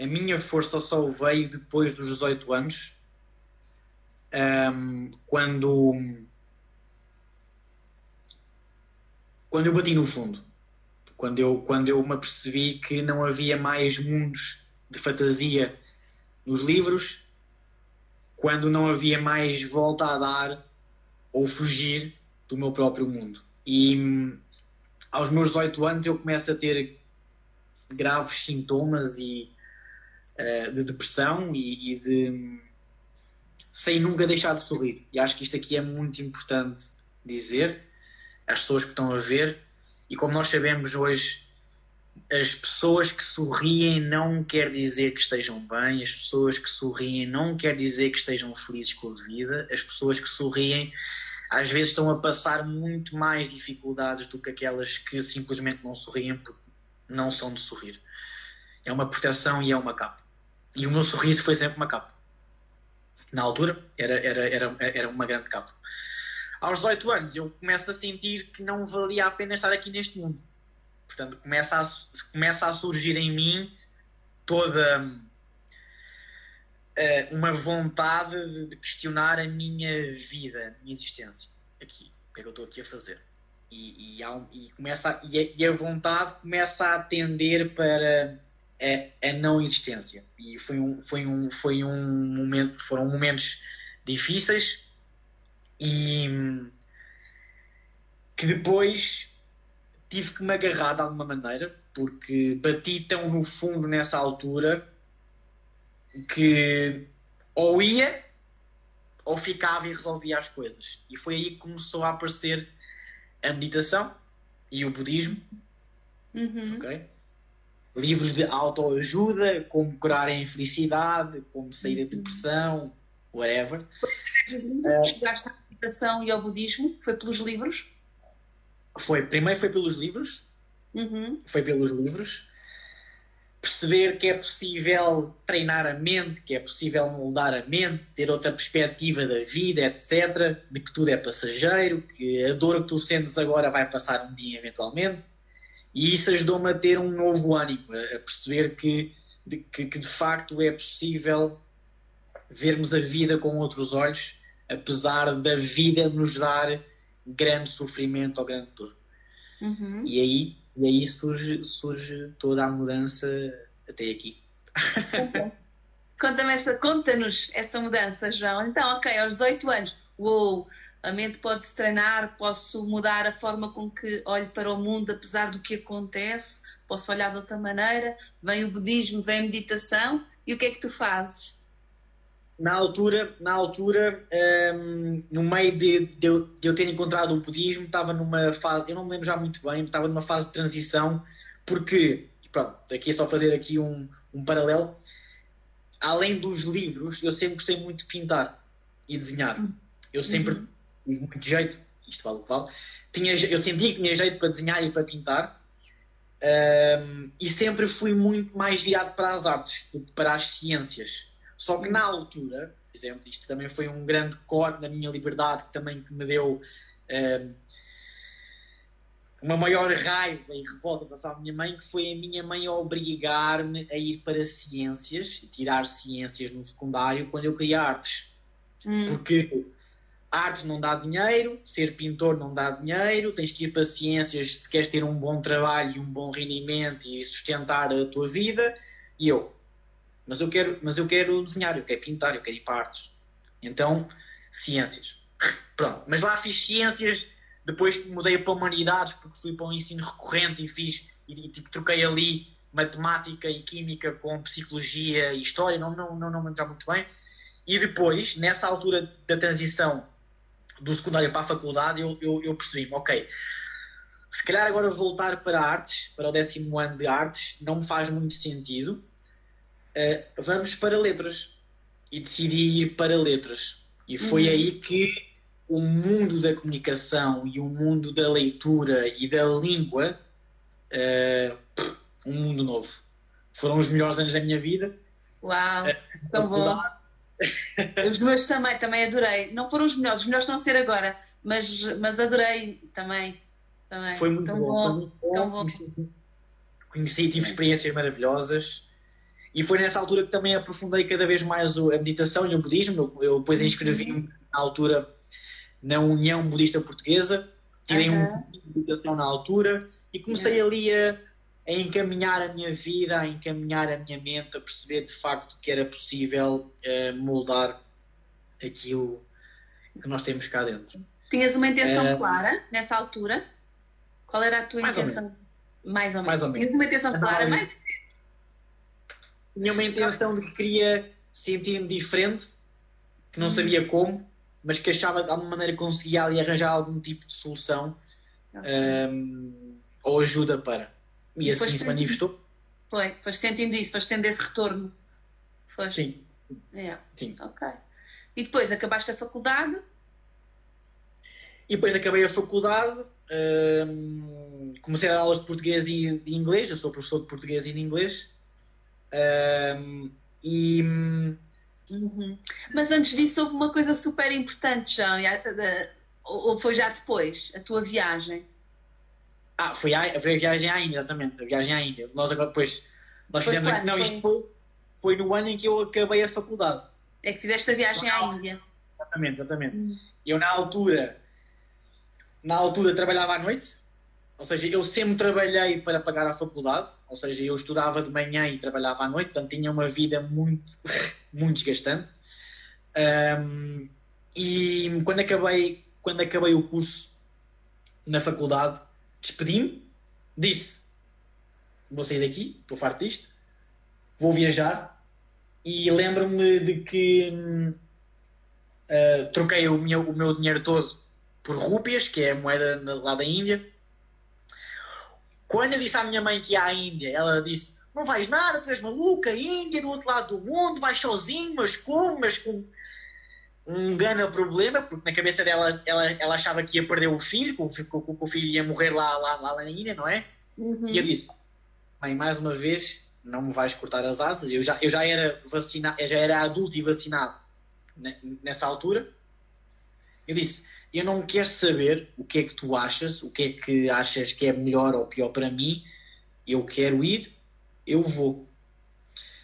a minha força só veio depois dos 18 anos, um, quando, quando eu bati no fundo. Quando eu, quando eu me apercebi que não havia mais mundos de fantasia nos livros, quando não havia mais volta a dar ou fugir do meu próprio mundo. E aos meus 18 anos eu começo a ter graves sintomas e uh, de depressão e, e, de sem nunca deixar de sorrir. E acho que isto aqui é muito importante dizer, às pessoas que estão a ver, e como nós sabemos hoje, as pessoas que sorriem não quer dizer que estejam bem, as pessoas que sorriem não quer dizer que estejam felizes com a vida, as pessoas que sorriem às vezes estão a passar muito mais dificuldades do que aquelas que simplesmente não sorriem porque não são de sorrir. É uma proteção e é uma capa. E o meu sorriso foi sempre uma capa. Na altura, era, era, era, era uma grande capa. Aos 18 anos, eu começo a sentir que não valia a pena estar aqui neste mundo. Portanto, começa a, começa a surgir em mim toda uh, uma vontade de questionar a minha vida, a minha existência aqui. O que é que eu estou aqui a fazer? E, e, um, e começa a, e, a, e, a, vontade começa a tender para a, a, não existência. E foi um, foi um, foi um momento, foram momentos difíceis e que depois tive que me agarrar de alguma maneira, porque bati tão no fundo nessa altura que ou ia ou ficava e resolvia as coisas. E foi aí que começou a aparecer a meditação e o budismo. Uhum. Okay? Livros de autoajuda, como curar a infelicidade, como sair da depressão, whatever. Chegaste à meditação e ao budismo? Foi pelos livros? Foi, primeiro foi pelos livros. Uhum. Foi pelos livros perceber que é possível treinar a mente, que é possível moldar a mente, ter outra perspectiva da vida, etc. De que tudo é passageiro, que a dor que tu sentes agora vai passar um dia eventualmente. E isso ajudou-me a ter um novo ânimo, a perceber que de, que, que de facto é possível vermos a vida com outros olhos, apesar da vida nos dar grande sofrimento ou grande dor. Uhum. E aí e aí surge, surge toda a mudança até aqui. Conta-me essa, conta-nos essa mudança, João. Então, ok, aos 18 anos, uou, a mente pode-se treinar, posso mudar a forma com que olho para o mundo, apesar do que acontece, posso olhar de outra maneira, vem o budismo, vem a meditação, e o que é que tu fazes? na altura, na altura um, no meio de, de, eu, de, eu, ter encontrado o budismo, estava numa fase, eu não me lembro já muito bem, estava numa fase de transição, porque, pronto, aqui é só fazer aqui um, um paralelo, além dos livros, eu sempre gostei muito de pintar e desenhar. Eu sempre uhum. Tive muito jeito, isto vale o que vale, tinha, eu sentia que tinha jeito para desenhar e para pintar, um, e sempre fui muito mais virado para as artes do que para as ciências só que na altura, por exemplo, isto também foi um grande corte da minha liberdade, que também que me deu um, uma maior raiva e revolta para a minha mãe, que foi a minha mãe obrigar-me a ir para ciências, tirar ciências no secundário, quando eu queria artes. Hum. Porque artes não dá dinheiro, ser pintor não dá dinheiro, tens que ir para ciências se queres ter um bom trabalho e um bom rendimento e sustentar a tua vida. E eu, mas eu quero, mas eu quero desenhar, eu quero pintar, eu quero ir para artes. Então, ciências. Pronto, mas lá fiz ciências, depois mudei para humanidades porque fui para um ensino recorrente e fiz e, tipo, troquei ali matemática e química com psicologia e história, não não não, não me muito bem. E depois, nessa altura da transição do secundário para a faculdade, eu, eu, eu percebi ok, se calhar agora voltar para artes, para o décimo ano de artes, não me faz muito sentido, uh, vamos para letras. E decidi ir para letras. E foi uhum. aí que o mundo da comunicação e o mundo da leitura e da língua, uh, um mundo novo. Foram os melhores anos da minha vida. Uau, uh, tão bom. Os meus também, também adorei. Não foram os melhores, os melhores estão a ser agora, mas, mas adorei também. também. Foi muito bom, bom, foi muito bom. bom. Conheci, tive experiências maravilhosas. E foi nessa altura que também aprofundei cada vez mais a meditação e o budismo. Eu, eu depois uhum. inscrevi-me na altura na União Budista Portuguesa, tirei uhum. um de meditação na altura e comecei uhum. ali a, a, encaminhar a minha vida, a encaminhar a minha mente, a perceber de facto que era possível uh, moldar aquilo que nós temos cá dentro. Tinhas uma intenção uh, clara nessa altura? Qual era a tua mais intenção? Ou mais ou menos. Mais ou menos. Tinhas uma intenção clara, mas tinha uma intenção de que queria sentir-me diferente, que não sabia como, mas que achava de alguma maneira conseguia ali arranjar algum tipo de solução okay. um, ou ajuda para. E, e assim se manifestou. Foi, foste sentindo isso, foste tendo esse retorno. Foste. Sim. Yeah. Sim. Ok. E depois acabaste a faculdade? E depois acabei a faculdade, um, comecei a dar aulas de português e de inglês, eu sou professor de português e de inglês. Um, e. Uhum. Mas antes disso houve uma coisa super importante, João, ou foi já depois, a tua viagem? Ah, foi a, foi a viagem à Índia, exatamente, a viagem à Índia. Nós agora depois, nós foi fizemos, quando? não, isto foi, foi no ano em que eu acabei a faculdade. É que fizeste a viagem à Índia. Exatamente, exatamente. Hum. Eu na altura, na altura trabalhava à noite, ou seja, eu sempre trabalhei para pagar a faculdade, ou seja, eu estudava de manhã e trabalhava à noite, portanto tinha uma vida muito, muito desgastante. Um, e quando acabei, quando acabei o curso na faculdade, despedi-me, disse: Vou sair daqui, estou farto disto, vou viajar. E lembro-me de que uh, troquei o meu, o meu dinheiro todo por rúpias, que é a moeda lá da Índia. Quando eu disse à minha mãe que ia à Índia, ela disse: Não vais nada, tu és maluca, Índia, do outro lado do mundo, vais sozinho, mas como? Mas com um grande problema, porque na cabeça dela ela, ela achava que ia perder o filho, que o, que o filho ia morrer lá, lá, lá na Índia, não é? Uhum. E eu disse, mãe, mais uma vez, não me vais cortar as asas. Eu já, eu já era vacinado, já era adulto e vacinado nessa altura. Eu disse, eu não quero saber o que é que tu achas, o que é que achas que é melhor ou pior para mim. Eu quero ir, eu vou.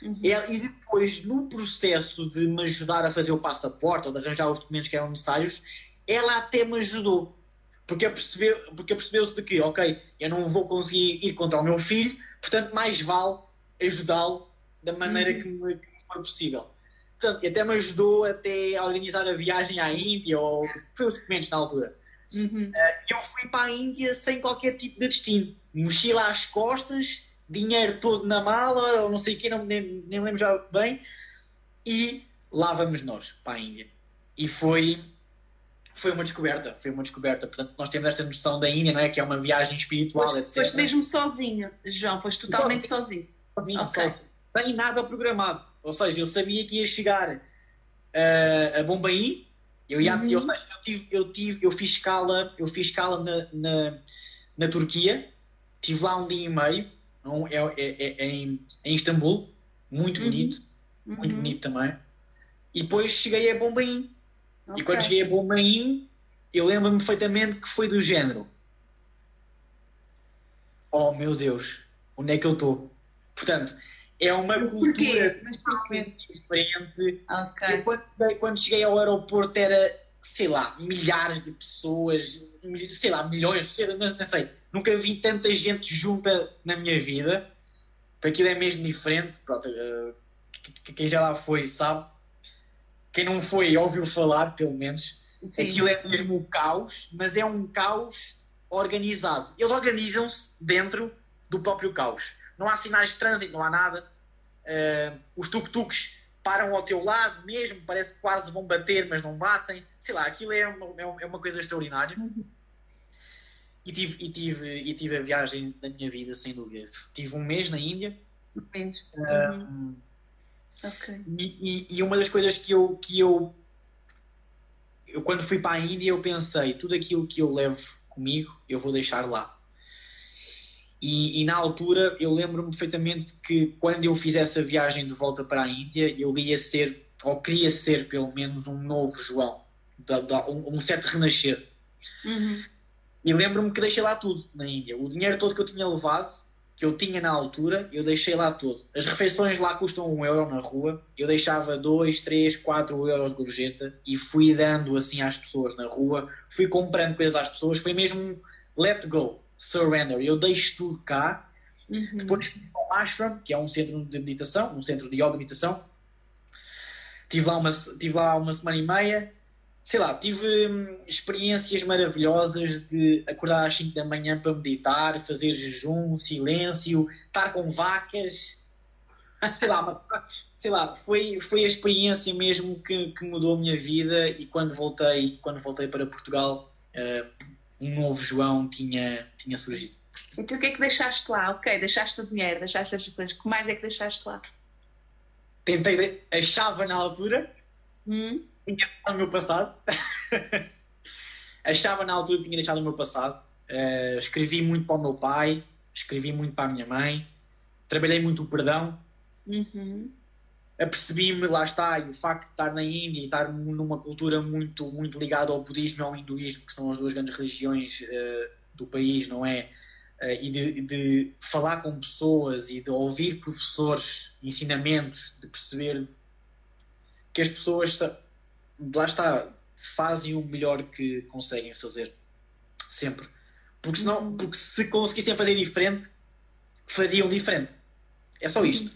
Uhum. É, e depois, no processo de me ajudar a fazer o passaporte ou de arranjar os documentos que eram necessários, ela até me ajudou. Porque percebeu, porque percebeu-se de que, ok, eu não vou conseguir ir contra o meu filho, portanto, mais vale ajudá-lo da maneira uhum. que, me, que for possível. Portanto, até me ajudou até a organizar a viagem à Índia, ou foi os documentos na altura. Uhum. Uh, eu fui para a Índia sem qualquer tipo de destino. Mochila às costas, dinheiro todo na mala, ou não sei o que, não, nem, nem lembro já bem, e lá vamos nós para a Índia. E foi, foi uma descoberta, foi uma descoberta. Portanto, nós temos esta noção da Índia, não é? Que é uma viagem espiritual, foste, etc. Foste mesmo sozinho, João, foste totalmente sozinho. Sozinho, okay. sozinho. Sem nada programado. Ou seja, eu sabia que ia chegar uh, a Bombaim, eu, ia, uhum. eu, eu, tive, eu, tive, eu fiz escala, eu fiz escala na, na, na Turquia, estive lá um dia e meio, não, é, é, é, é em, em Istambul, muito uhum. bonito, uhum. muito bonito também. E depois cheguei a Bombaim. Okay. E quando cheguei a Bombaim, eu lembro-me perfeitamente que foi do género. Oh meu Deus, onde é que eu estou? Portanto, é uma cultura totalmente diferente. Okay. Eu, quando, quando cheguei ao aeroporto era, sei lá, milhares de pessoas, sei lá, milhões, sei, não, não sei Nunca vi tanta gente junta na minha vida. Aquilo é mesmo diferente. Pronto, uh, quem já lá foi sabe. Quem não foi ouviu falar, pelo menos. Sim. Aquilo é mesmo o caos, mas é um caos organizado. Eles organizam-se dentro do próprio caos. Não há sinais de trânsito, não há nada. Uh, os tuk-tuks param ao teu lado mesmo, parece que quase vão bater, mas não batem. Sei lá, aquilo é uma, é uma coisa extraordinária. Uhum. E tive, e, tive, e tive a viagem da minha vida, sem dúvida. Tive um mês na Índia. Um mês. Uhum. okay. e, e, e, uma das coisas que eu, que eu, eu, quando fui para a Índia, eu pensei: tudo aquilo que eu levo comigo, eu vou deixar lá. E, e na altura, eu lembro-me perfeitamente que quando eu fiz essa viagem de volta para a Índia, eu ia ser, ou queria ser pelo menos, um novo João, da, da, um, um certo renascer. Uhum. E lembro-me que deixei lá tudo na Índia. O dinheiro todo que eu tinha levado, que eu tinha na altura, eu deixei lá tudo. As refeições lá custam um euro na rua. Eu deixava dois, três, quatro euros de gorjeta e fui dando assim às pessoas na rua. Fui comprando coisas às pessoas. Foi mesmo let go, surrender. Eu deixo tudo cá. Uhum. Depois fui ao ashram, que é um centro de meditação, um centro de yoga meditação. Tive lá uma, tive lá uma semana e meia sei lá, tive hum, experiências maravilhosas de acordar às 5 da manhã para meditar, fazer jejum, silêncio, estar com vacas. sei lá, sei lá, foi, foi a experiência mesmo que, que mudou a minha vida e quando voltei, quando voltei para Portugal, uh, um novo João tinha, tinha surgido. Então o que é que deixaste lá? Ok, deixaste o dinheiro, deixaste as coisas. O que mais é que deixaste lá? Tentei, achava na altura, hum? Tinha deixado o meu passado. achava na altura que tinha deixado o meu passado. Uh, escrevi muito para o meu pai, escrevi muito para a minha mãe, trabalhei muito o perdão. Uhum. Apercebi-me, lá está, e o facto de estar na Índia e estar numa cultura muito, muito ligada ao budismo e ao hinduísmo, que são as duas grandes religiões uh, do país, não é? Uh, e de, de, falar com pessoas e de ouvir professores, ensinamentos, de perceber que as pessoas, lá está, fazem o melhor que conseguem fazer. Sempre. Porque, senão, porque se conseguissem fazer diferente, fariam diferente. É só isto.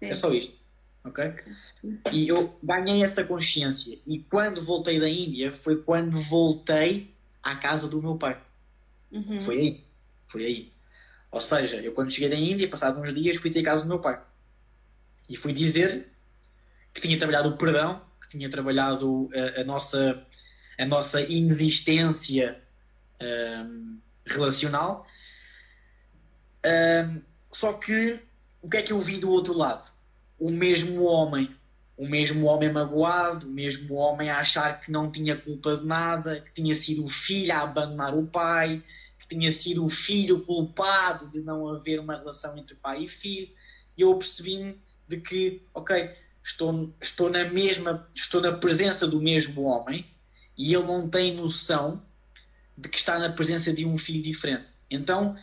É só isto. Ok? E eu ganhei essa consciência. E quando voltei da Índia, foi quando voltei à casa do meu pai. Uhum. Foi aí. Foi aí. Ou seja, eu quando cheguei da Índia, passados uns dias, fui ter casa do meu pai. E fui dizer que tinha trabalhado o perdão, tinha trabalhado a, a nossa, a nossa inexistência um, relacional. Um, só que o que é que eu vi do outro lado? O mesmo homem, o mesmo homem magoado, o mesmo homem a achar que não tinha culpa de nada, que tinha sido o filho a abandonar o pai, que tinha sido o filho culpado de não haver uma relação entre pai e filho. E eu percebi-me de que, ok, estou, estou na mesma, estou na presença do mesmo homem e ele não tem noção de que está na presença de um filho diferente. Então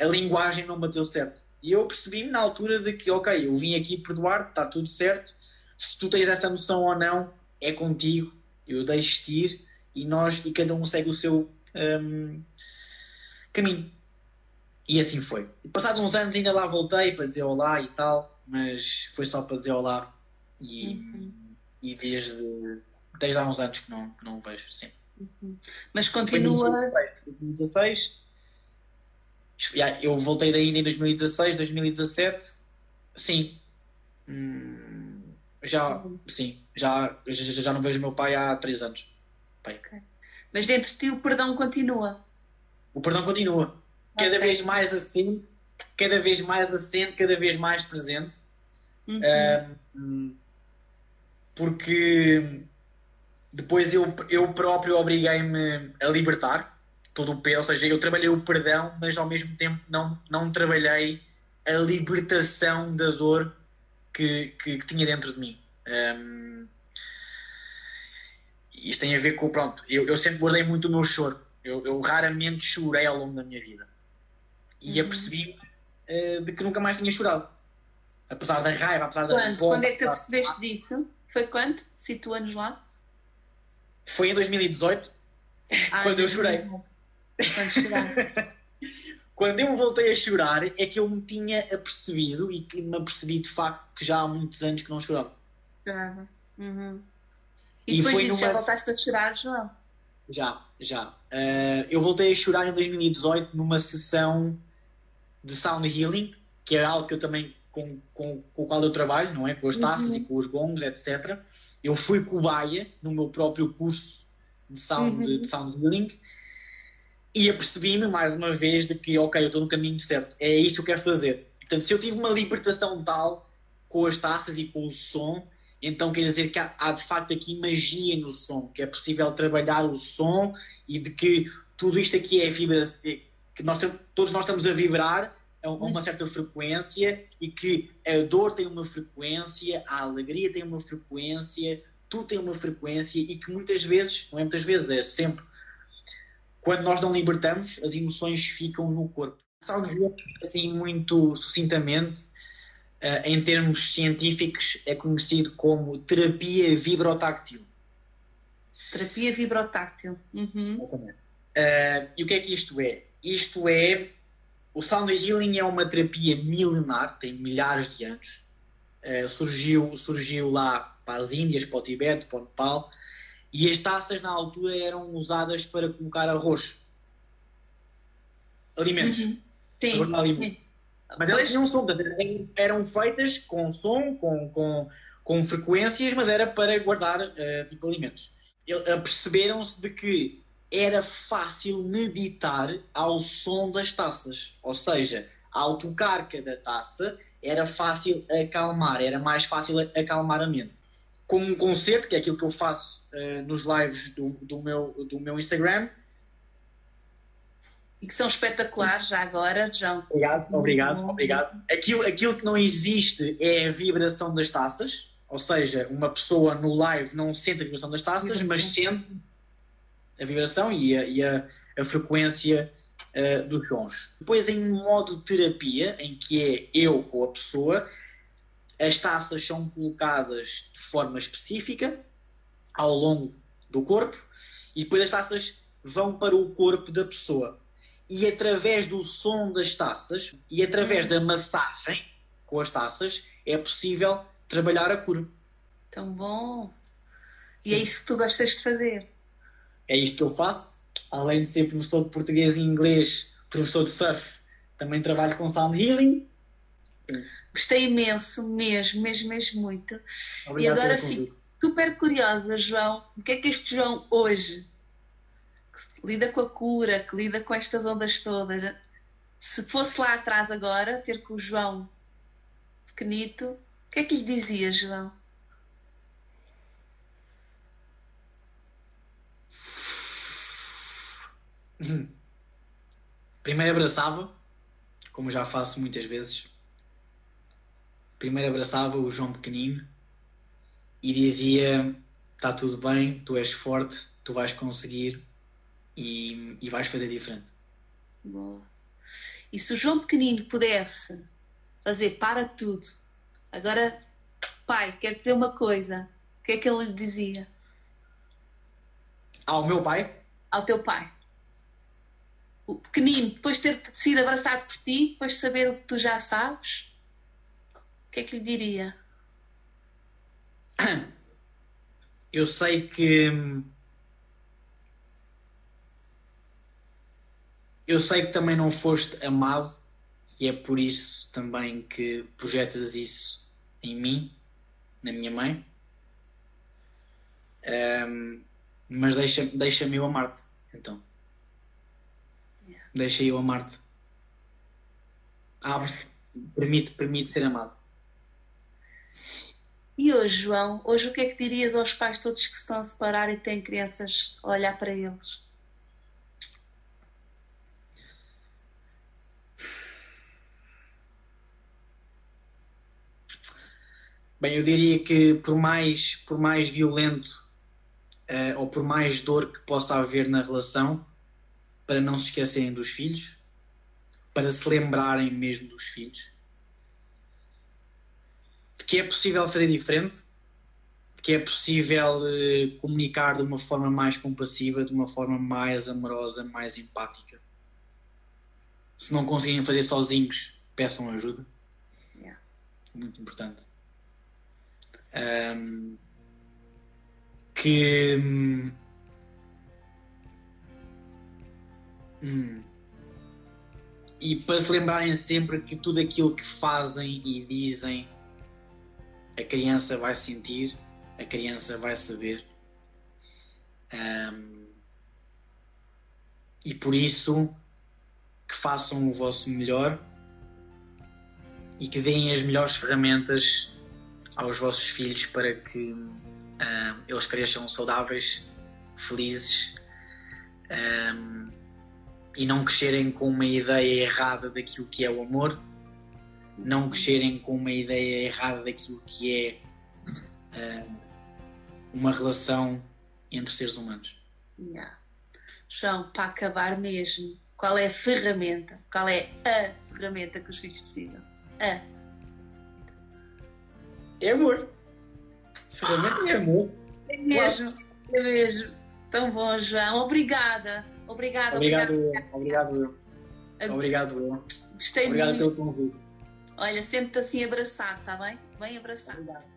a linguagem não bateu certo. E eu percebi-me na altura de que, ok, eu vim aqui perdoar, está tudo certo. Se tu tens essa noção ou não, é contigo. Eu deixo-te ir e nós e cada um segue o seu um, caminho. E assim foi. Passados uns anos ainda lá voltei para dizer olá e tal, mas foi só para dizer olá. E, uhum. e desde, desde há uns anos que não, que não o vejo, sim. Uhum. Mas continua. 2016. Eu voltei daí em 2016, 2017. Sim. Hum, já, uhum. sim. Já, já, já não vejo meu pai há 3 anos. Pai. Okay. Mas dentro de ti o perdão continua. O perdão continua. Cada okay. vez mais assim, cada vez mais assente, cada vez mais presente. Uhum. Um, porque depois eu, eu próprio obriguei-me a libertar todo o peso, ou seja, eu trabalhei o perdão, mas ao mesmo tempo não, não trabalhei a libertação da dor que, que, que tinha dentro de mim. Um, isto tem a ver com, pronto, eu, eu sempre guardei muito o meu choro. Eu, eu raramente chorei ao longo da minha vida. E uhum. apercebi uh, de que nunca mais tinha chorado. Apesar da raiva, apesar da quando? Quando é que tu percebeste disso? Foi quando? Situa-nos lá. Foi em 2018, Ai, quando eu chorei. quando eu voltei a chorar, é que eu me tinha apercebido e que me apercebi de facto que já há muitos anos que não chorava. Chorava. Uhum. E, e depois disso numa... já voltaste a chorar, João? Já, já. Uh, eu voltei a chorar em 2018 numa sessão de sound healing, que é algo que eu também com, com, com o qual eu trabalho, não é? Com as taças uhum. e com os gongos, etc. Eu fui cobaia no meu próprio curso de sound, uhum. de sound healing e apercebi-me mais uma vez de que, ok, eu estou no caminho certo, é isto que eu quero fazer. Portanto, se eu tive uma libertação tal com as taças e com o som, então quer dizer que há, há, de facto aqui magia no som, que é possível trabalhar o som e de que tudo isto aqui é vibração, que nós, todos nós estamos a vibrar uma certa frequência e que a dor tem uma frequência, a alegria tem uma frequência, tudo tem uma frequência e que muitas vezes, não é muitas vezes, é sempre, quando nós não libertamos, as emoções ficam no corpo. Salvo assim muito sucintamente, uh, em termos científicos, é conhecido como terapia vibrotáctil. Terapia vibrotáctil. Uhum. Uh, e o que é que isto é? Isto é o Sound Healing é uma terapia milenar, tem milhares de anos. Uh, surgiu, surgiu lá para as Índias, para o Tibete, para o Nepal. E as taças na altura eram usadas para colocar arroz. Alimentos. Uhum. Sim. Mas elas tinham som, eram feitas com som, com, com, com frequências, mas era para guardar uh, tipo alimentos. Perceberam-se de que era fácil meditar ao som das taças. Ou seja, ao tocar cada taça, era fácil acalmar, era mais fácil acalmar a mente. Como um concerto, que é aquilo que eu faço uh, nos lives do, do, meu, do meu Instagram. E que são espetaculares já agora, João. Obrigado, obrigado, obrigado. Aquilo, aquilo que não existe é a vibração das taças, ou seja, uma pessoa no live não sente a vibração das taças, mas sente a vibração e a, e a, a frequência uh, dos sons. Depois, em modo terapia, em que é eu com a pessoa, as taças são colocadas de forma específica ao longo do corpo e depois as taças vão para o corpo da pessoa. E através do som das taças e através da massagem com as taças é possível trabalhar a cura. Tão bom! E é Sim. é isso que tu gostas de fazer? É isto que eu faço além de ser professor de português e inglês, professor de surf, também trabalho com sound healing. Gostei imenso, mesmo, mesmo, mesmo muito. Obrigado e agora fico super curiosa, João, o que é que este João hoje, que lida com a cura, que lida com estas ondas todas, se fosse lá atrás agora, ter com o João pequenito, o que é que lhe dizia, João? Primeiro abraçava, como já faço muitas vezes. Primeiro abraçava o João pequenino e dizia: Está tudo bem, tu és forte, tu vais conseguir e, e vais fazer diferente. Boa. E se o João pequenino pudesse fazer para tudo, agora, pai, quer dizer uma coisa, o que é que ele lhe dizia? Ao meu pai? Ao teu pai o pequenino, depois de ter sido abraçado por ti, depois de saber o que tu já sabes, o que é que lhe diria? Eu sei que. Eu sei que também não foste amado e é por isso também que projetas isso em mim, na minha mãe. Um, mas deixa-me deixa eu amar-te, então. Deixa eu amar-te. Abre-te. Permite, permite ser amado. E hoje, João, hoje o que é que dirias aos pais todos que se estão a separar e têm crianças a olhar para eles? Bem, eu diria que por mais, por mais violento uh, ou por mais dor que possa haver na relação, para não se esquecerem dos filhos, para se lembrarem mesmo dos filhos, de que é possível fazer diferente, de que é possível uh, comunicar de uma forma mais compassiva, de uma forma mais amorosa, mais empática. Se não conseguirem fazer sozinhos, peçam ajuda. Yeah. Muito importante. Um, que hum. E para se lembrarem sempre que tudo aquilo que fazem e dizem, a criança vai sentir, a criança vai saber. Um, e por isso que façam o vosso melhor e que deem as melhores ferramentas aos vossos filhos para que um, eles cresçam saudáveis, felizes. Um, e não crescerem com uma ideia errada daquilo que é o amor, não crescerem com uma ideia errada daquilo que é uh, uma relação entre seres humanos. Yeah. João, para acabar mesmo, qual é a ferramenta? Qual é a ferramenta que os filhos precisam? A. É amor. Ferramenta é amor. É mesmo, é mesmo. Tão bom, João. Obrigada. Obrigada, obrigado. Obrigado, eu. Obrigado, eu. Gostei obrigado muito. pelo convite. Olha, sempre-te assim abraçado, está bem? Bem abraçado. Obrigado.